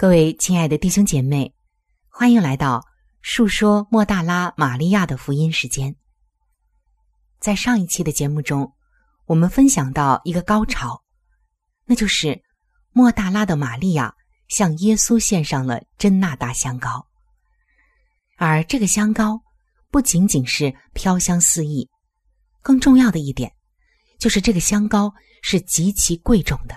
各位亲爱的弟兄姐妹，欢迎来到述说莫大拉玛利亚的福音时间。在上一期的节目中，我们分享到一个高潮，那就是莫大拉的玛利亚向耶稣献上了真纳达香膏，而这个香膏不仅仅是飘香四溢，更重要的一点就是这个香膏是极其贵重的，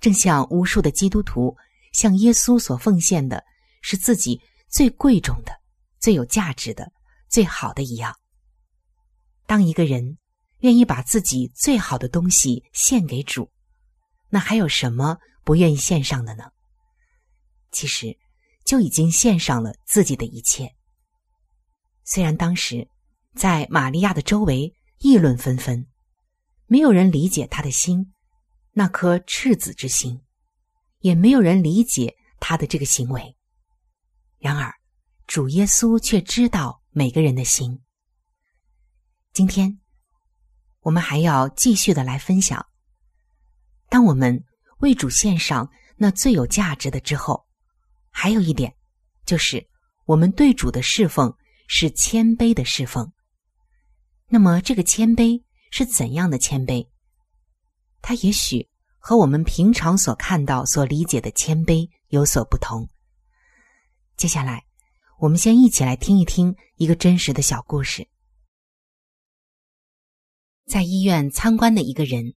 正像无数的基督徒。向耶稣所奉献的是自己最贵重的、最有价值的、最好的一样。当一个人愿意把自己最好的东西献给主，那还有什么不愿意献上的呢？其实就已经献上了自己的一切。虽然当时在玛利亚的周围议论纷纷，没有人理解他的心，那颗赤子之心。也没有人理解他的这个行为。然而，主耶稣却知道每个人的心。今天，我们还要继续的来分享。当我们为主献上那最有价值的之后，还有一点，就是我们对主的侍奉是谦卑的侍奉。那么，这个谦卑是怎样的谦卑？他也许。和我们平常所看到、所理解的谦卑有所不同。接下来，我们先一起来听一听一个真实的小故事。在医院参观的一个人，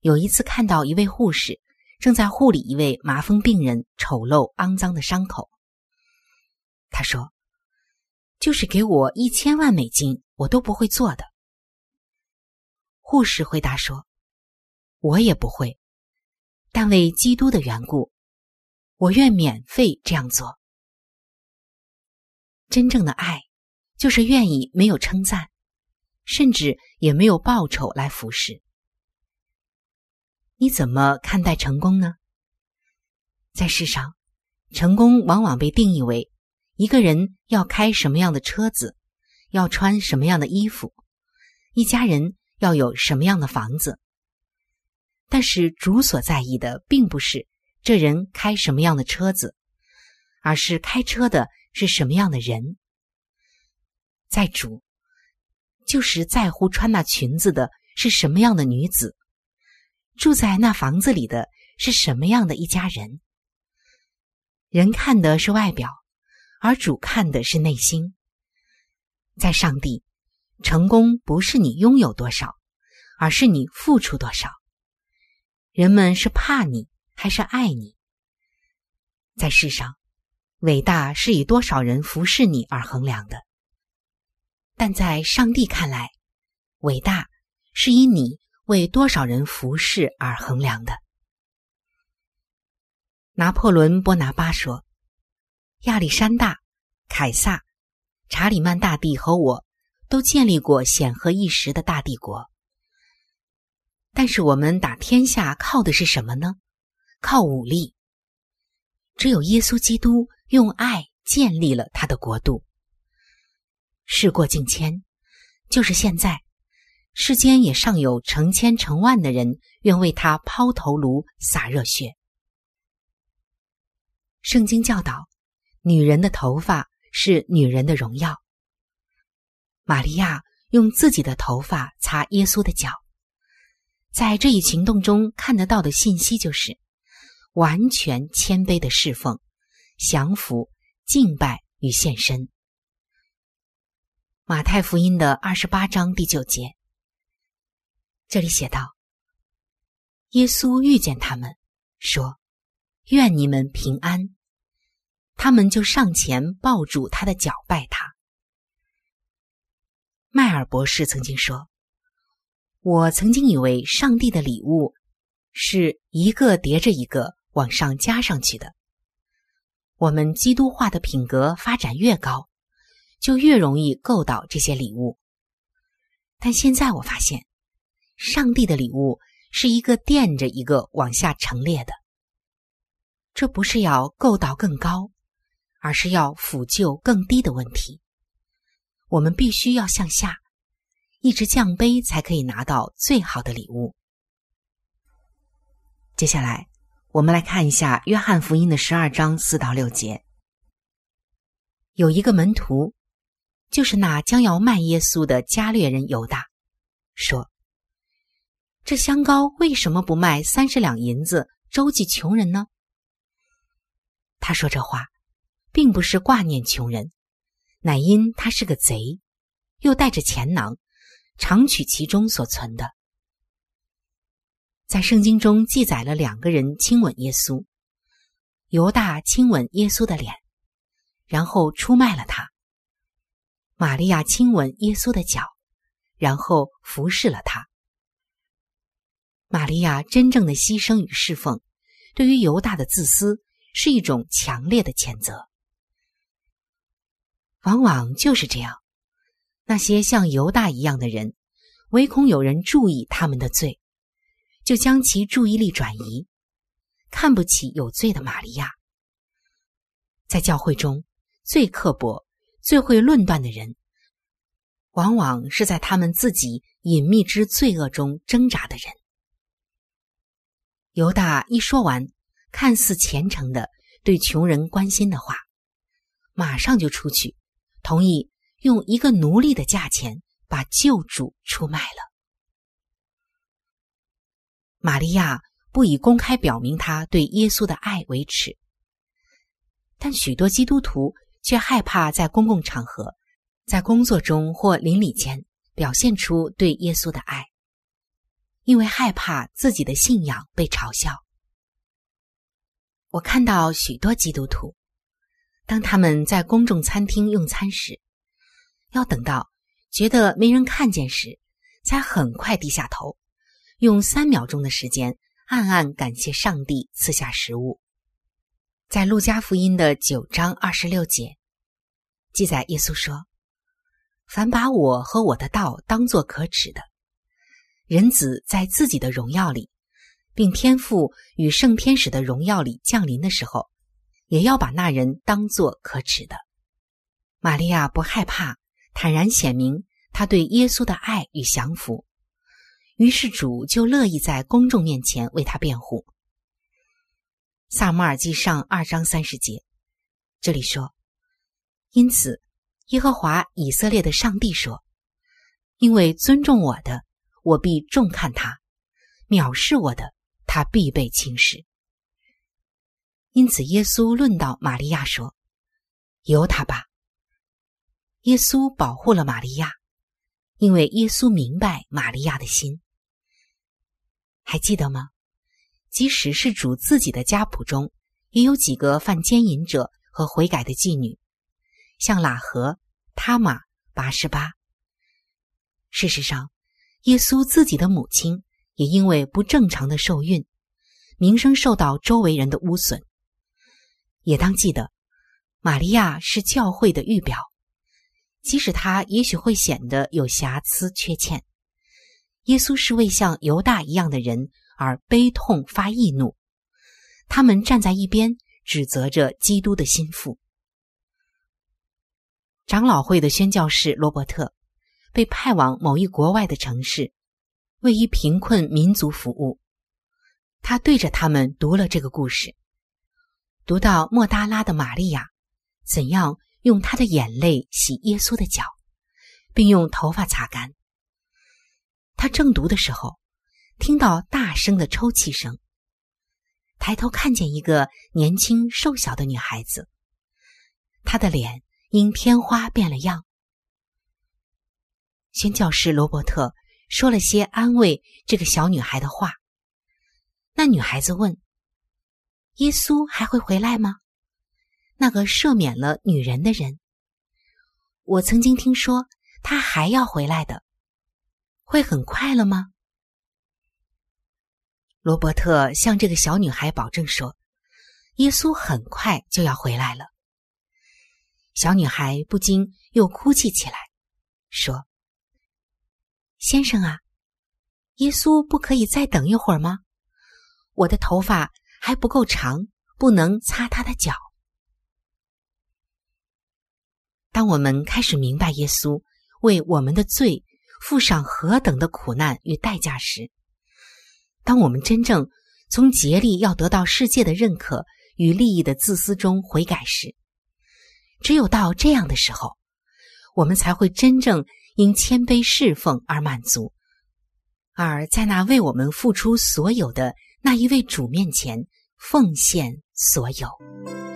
有一次看到一位护士正在护理一位麻风病人丑陋肮脏的伤口。他说：“就是给我一千万美金，我都不会做的。”护士回答说：“我也不会，但为基督的缘故，我愿免费这样做。真正的爱，就是愿意没有称赞，甚至也没有报酬来服侍。你怎么看待成功呢？在世上。”成功往往被定义为一个人要开什么样的车子，要穿什么样的衣服，一家人要有什么样的房子。但是主所在意的并不是这人开什么样的车子，而是开车的是什么样的人。在主，就是在乎穿那裙子的是什么样的女子，住在那房子里的是什么样的一家人。人看的是外表，而主看的是内心。在上帝，成功不是你拥有多少，而是你付出多少。人们是怕你还是爱你？在世上，伟大是以多少人服侍你而衡量的。但在上帝看来，伟大是以你为多少人服侍而衡量的。拿破仑·波拿巴说：“亚历山大、凯撒、查理曼大帝和我都建立过显赫一时的大帝国。但是我们打天下靠的是什么呢？靠武力。只有耶稣基督用爱建立了他的国度。事过境迁，就是现在，世间也尚有成千成万的人愿为他抛头颅、洒热血。”圣经教导，女人的头发是女人的荣耀。玛利亚用自己的头发擦耶稣的脚，在这一行动中看得到的信息就是完全谦卑的侍奉、降服、敬拜与献身。马太福音的二十八章第九节，这里写道：“耶稣遇见他们，说：‘愿你们平安。’”他们就上前抱住他的脚拜他。迈尔博士曾经说：“我曾经以为上帝的礼物是一个叠着一个往上加上去的。我们基督化的品格发展越高，就越容易够到这些礼物。但现在我发现，上帝的礼物是一个垫着一个往下陈列的。这不是要够到更高。”而是要抚救更低的问题。我们必须要向下，一直降杯，才可以拿到最好的礼物。接下来，我们来看一下《约翰福音》的十二章四到六节。有一个门徒，就是那将要卖耶稣的加略人犹大，说：“这香膏为什么不卖三十两银子周济穷人呢？”他说这话。并不是挂念穷人，乃因他是个贼，又带着钱囊，常取其中所存的。在圣经中记载了两个人亲吻耶稣，犹大亲吻耶稣的脸，然后出卖了他；玛利亚亲吻耶稣的脚，然后服侍了他。玛利亚真正的牺牲与侍奉，对于犹大的自私是一种强烈的谴责。往往就是这样，那些像犹大一样的人，唯恐有人注意他们的罪，就将其注意力转移，看不起有罪的玛利亚。在教会中最刻薄、最会论断的人，往往是在他们自己隐秘之罪恶中挣扎的人。犹大一说完看似虔诚的对穷人关心的话，马上就出去。同意用一个奴隶的价钱把救主出卖了。玛利亚不以公开表明他对耶稣的爱为耻，但许多基督徒却害怕在公共场合、在工作中或邻里间表现出对耶稣的爱，因为害怕自己的信仰被嘲笑。我看到许多基督徒。当他们在公众餐厅用餐时，要等到觉得没人看见时，才很快低下头，用三秒钟的时间暗暗感谢上帝赐下食物。在路加福音的九章二十六节记载，耶稣说：“凡把我和我的道当作可耻的，人子在自己的荣耀里，并天父与圣天使的荣耀里降临的时候。”也要把那人当作可耻的。玛利亚不害怕，坦然显明他对耶稣的爱与降服。于是主就乐意在公众面前为他辩护。萨摩尔记上二章三十节，这里说：“因此，耶和华以色列的上帝说，因为尊重我的，我必重看他；藐视我的，他必被轻视。”因此，耶稣论到玛利亚说：“由他吧。”耶稣保护了玛利亚，因为耶稣明白玛利亚的心。还记得吗？即使是主自己的家谱中，也有几个犯奸淫者和悔改的妓女，像喇合、他玛、八十八。事实上，耶稣自己的母亲也因为不正常的受孕，名声受到周围人的污损。也当记得，玛利亚是教会的预表，即使他也许会显得有瑕疵缺欠。耶稣是为像犹大一样的人而悲痛发易怒，他们站在一边指责着基督的心腹。长老会的宣教士罗伯特被派往某一国外的城市，为一贫困民族服务。他对着他们读了这个故事。读到莫大拉的玛利亚怎样用她的眼泪洗耶稣的脚，并用头发擦干。他正读的时候，听到大声的抽泣声，抬头看见一个年轻瘦小的女孩子，她的脸因天花变了样。宣教师罗伯特说了些安慰这个小女孩的话。那女孩子问。耶稣还会回来吗？那个赦免了女人的人，我曾经听说他还要回来的，会很快了吗？罗伯特向这个小女孩保证说：“耶稣很快就要回来了。”小女孩不禁又哭泣起来，说：“先生啊，耶稣不可以再等一会儿吗？我的头发……”还不够长，不能擦他的脚。当我们开始明白耶稣为我们的罪付上何等的苦难与代价时，当我们真正从竭力要得到世界的认可与利益的自私中悔改时，只有到这样的时候，我们才会真正因谦卑侍奉而满足，而在那为我们付出所有的。那一位主面前奉献所有。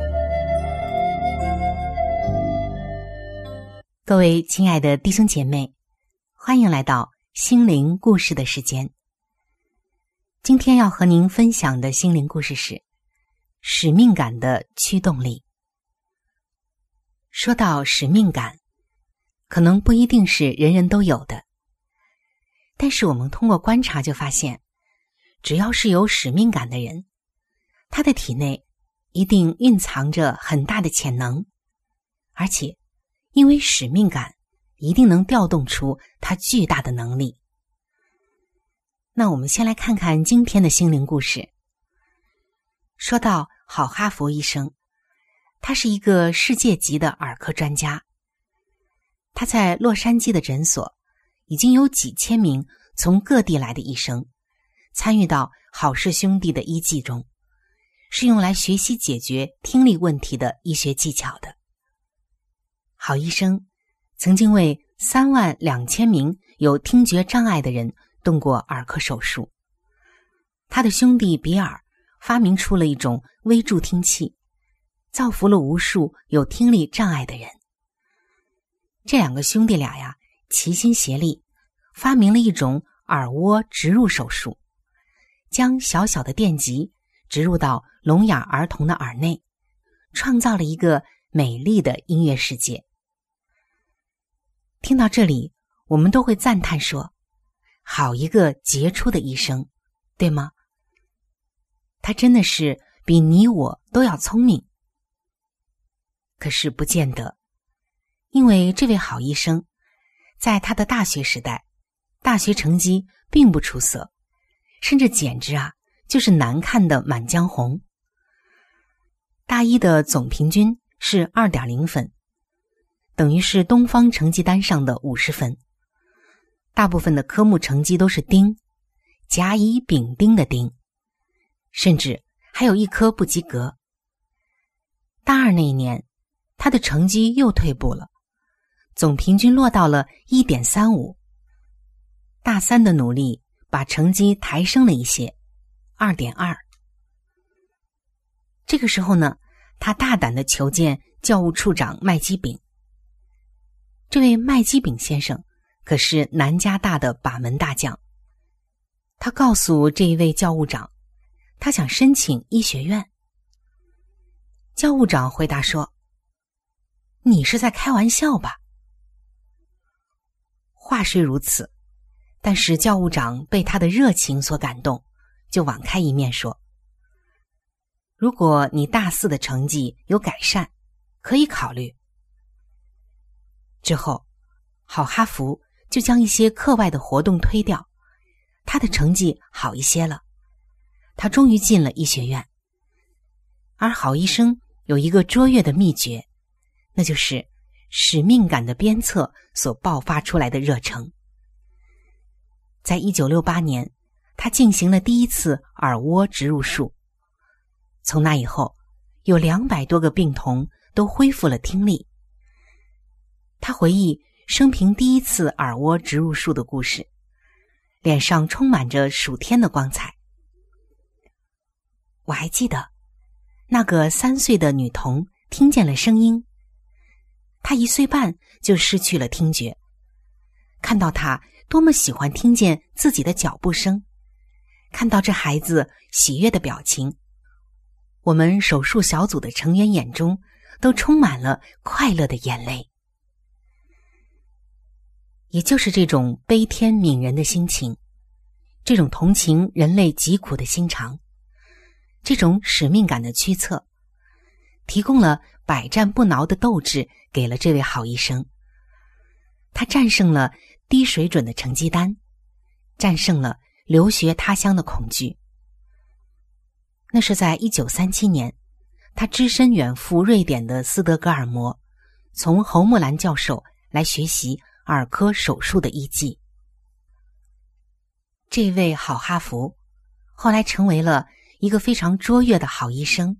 各位亲爱的弟兄姐妹，欢迎来到心灵故事的时间。今天要和您分享的心灵故事是使命感的驱动力。说到使命感，可能不一定是人人都有的。但是我们通过观察就发现，只要是有使命感的人，他的体内一定蕴藏着很大的潜能，而且因为使命感，一定能调动出他巨大的能力。那我们先来看看今天的心灵故事。说到好哈佛医生，他是一个世界级的耳科专家，他在洛杉矶的诊所。已经有几千名从各地来的医生参与到好事兄弟的医技中，是用来学习解决听力问题的医学技巧的。好医生曾经为三万两千名有听觉障碍的人动过耳科手术。他的兄弟比尔发明出了一种微助听器，造福了无数有听力障碍的人。这两个兄弟俩呀，齐心协力，发明了一种耳蜗植入手术，将小小的电极植入到聋哑儿童的耳内，创造了一个美丽的音乐世界。听到这里，我们都会赞叹说：“好一个杰出的医生，对吗？”他真的是比你我都要聪明。可是不见得，因为这位好医生，在他的大学时代，大学成绩并不出色，甚至简直啊就是难看的《满江红》。大一的总平均是二点零分。等于是东方成绩单上的五十分，大部分的科目成绩都是丁，甲乙丙丁的丁，甚至还有一科不及格。大二那一年，他的成绩又退步了，总平均落到了一点三五。大三的努力把成绩抬升了一些，二点二。这个时候呢，他大胆的求见教务处长麦基炳。这位麦基炳先生可是南加大的把门大将。他告诉这一位教务长，他想申请医学院。教务长回答说：“你是在开玩笑吧？”话虽如此，但是教务长被他的热情所感动，就网开一面说：“如果你大四的成绩有改善，可以考虑。”之后，好哈佛就将一些课外的活动推掉，他的成绩好一些了。他终于进了医学院。而好医生有一个卓越的秘诀，那就是使命感的鞭策所爆发出来的热诚。在一九六八年，他进行了第一次耳蜗植入术。从那以后，有两百多个病童都恢复了听力。他回忆生平第一次耳蜗植入术的故事，脸上充满着暑天的光彩。我还记得，那个三岁的女童听见了声音，她一岁半就失去了听觉。看到她多么喜欢听见自己的脚步声，看到这孩子喜悦的表情，我们手术小组的成员眼中都充满了快乐的眼泪。也就是这种悲天悯人的心情，这种同情人类疾苦的心肠，这种使命感的驱策，提供了百战不挠的斗志给了这位好医生。他战胜了低水准的成绩单，战胜了留学他乡的恐惧。那是在一九三七年，他只身远赴瑞典的斯德哥尔摩，从侯木兰教授来学习。耳科手术的医技，这位好哈佛后来成为了一个非常卓越的好医生。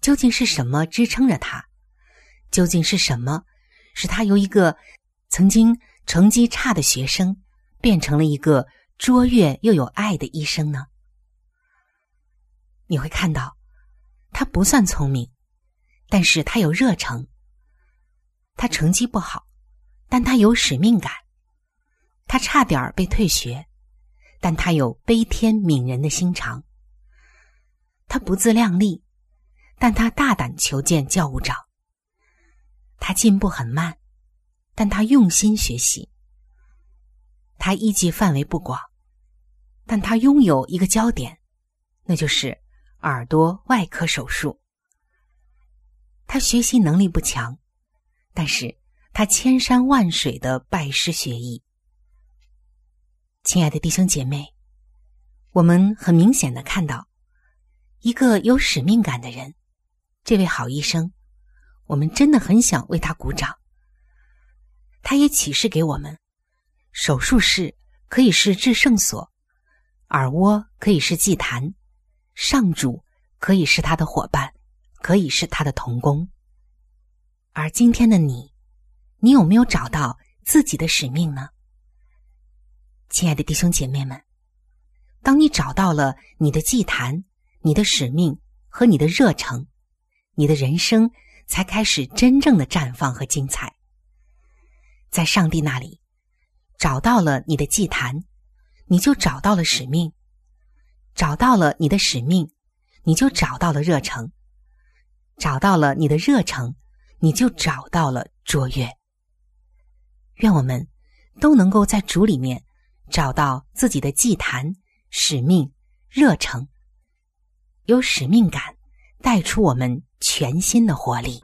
究竟是什么支撑着他？究竟是什么使他由一个曾经成绩差的学生变成了一个卓越又有爱的医生呢？你会看到，他不算聪明，但是他有热诚。他成绩不好。但他有使命感，他差点被退学，但他有悲天悯人的心肠。他不自量力，但他大胆求见教务长。他进步很慢，但他用心学习。他医技范围不广，但他拥有一个焦点，那就是耳朵外科手术。他学习能力不强，但是。他千山万水的拜师学艺，亲爱的弟兄姐妹，我们很明显的看到一个有使命感的人，这位好医生，我们真的很想为他鼓掌。他也启示给我们：手术室可以是至圣所，耳蜗可以是祭坛，上主可以是他的伙伴，可以是他的童工。而今天的你，你有没有找到自己的使命呢？亲爱的弟兄姐妹们，当你找到了你的祭坛、你的使命和你的热诚，你的人生才开始真正的绽放和精彩。在上帝那里，找到了你的祭坛，你就找到了使命；找到了你的使命，你就找到了热诚；找到了你的热诚，你就找到了卓越。愿我们都能够在主里面找到自己的祭坛、使命、热诚，有使命感，带出我们全新的活力。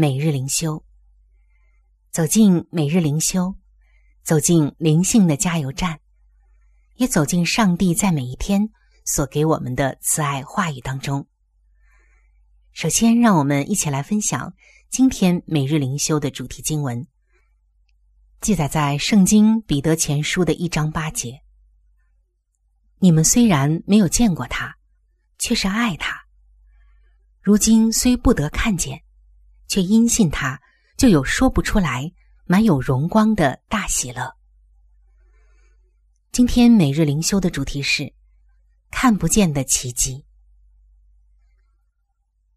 每日灵修。走进每日灵修，走进灵性的加油站，也走进上帝在每一天所给我们的慈爱话语当中。首先，让我们一起来分享今天每日灵修的主题经文，记载在《圣经彼得前书》的一章八节。你们虽然没有见过他，却是爱他。如今虽不得看见，却因信他，就有说不出来、满有荣光的大喜乐。今天每日灵修的主题是看不见的奇迹。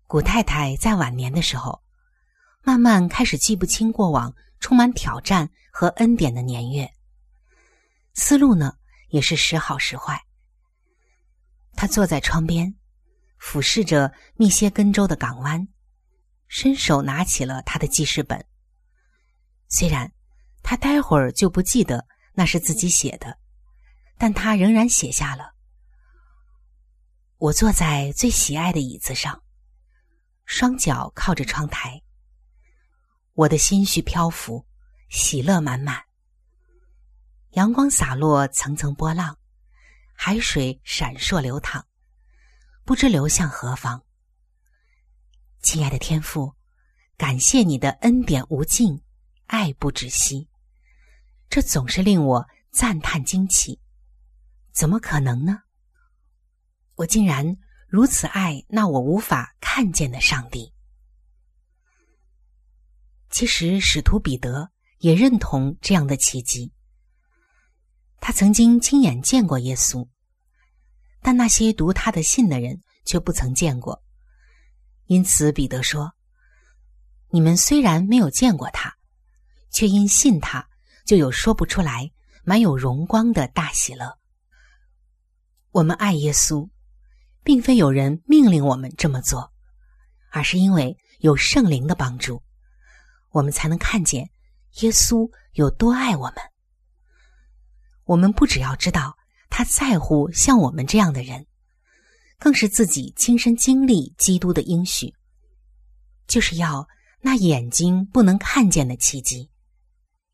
古太太在晚年的时候，慢慢开始记不清过往充满挑战和恩典的年月，思路呢也是时好时坏。他坐在窗边。俯视着密歇根州的港湾，伸手拿起了他的记事本。虽然他待会儿就不记得那是自己写的，但他仍然写下了：“我坐在最喜爱的椅子上，双脚靠着窗台。我的心绪漂浮，喜乐满满。阳光洒落层层波浪，海水闪烁流淌。”不知流向何方，亲爱的天父，感谢你的恩典无尽，爱不止息，这总是令我赞叹惊奇。怎么可能呢？我竟然如此爱那我无法看见的上帝。其实，使徒彼得也认同这样的奇迹。他曾经亲眼见过耶稣，但那些读他的信的人却不曾见过。因此，彼得说：“你们虽然没有见过他，却因信他，就有说不出来、满有荣光的大喜乐。”我们爱耶稣，并非有人命令我们这么做，而是因为有圣灵的帮助。我们才能看见耶稣有多爱我们。我们不只要知道他在乎像我们这样的人，更是自己亲身经历基督的应许，就是要那眼睛不能看见的奇迹，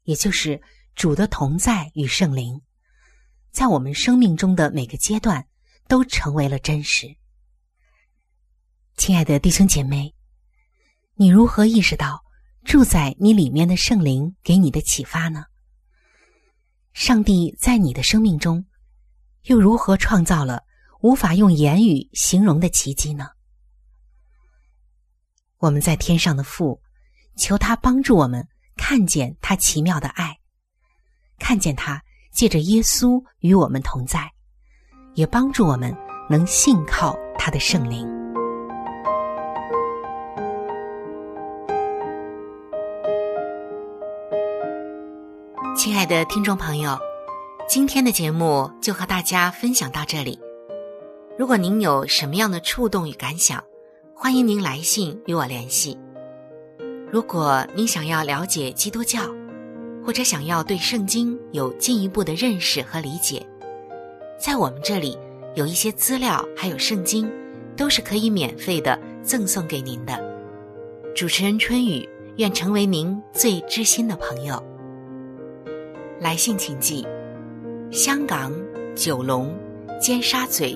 也就是主的同在与圣灵，在我们生命中的每个阶段都成为了真实。亲爱的弟兄姐妹，你如何意识到？住在你里面的圣灵给你的启发呢？上帝在你的生命中，又如何创造了无法用言语形容的奇迹呢？我们在天上的父，求他帮助我们看见他奇妙的爱，看见他借着耶稣与我们同在，也帮助我们能信靠他的圣灵。亲爱的听众朋友，今天的节目就和大家分享到这里。如果您有什么样的触动与感想，欢迎您来信与我联系。如果您想要了解基督教，或者想要对圣经有进一步的认识和理解，在我们这里有一些资料，还有圣经，都是可以免费的赠送给您的。主持人春雨愿成为您最知心的朋友。来信请寄：香港九龙尖沙咀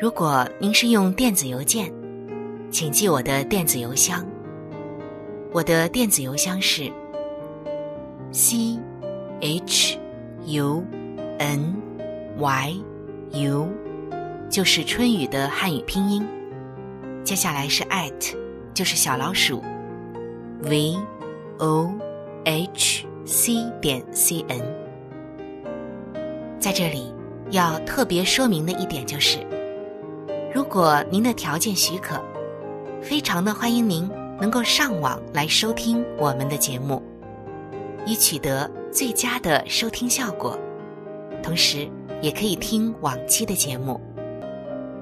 如果您是用电子邮件，请记我的电子邮箱。我的电子邮箱是 c h u n y u，就是春雨的汉语拼音。接下来是 at，就是小老鼠 v o h。c 点 c n，在这里要特别说明的一点就是，如果您的条件许可，非常的欢迎您能够上网来收听我们的节目，以取得最佳的收听效果。同时，也可以听往期的节目。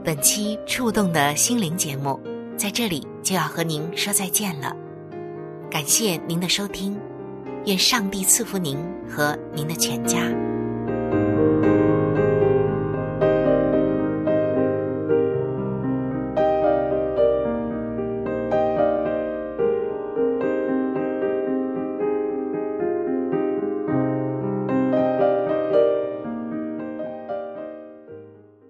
本期触动的心灵节目在这里就要和您说再见了，感谢您的收听。愿上帝赐福您和您的全家。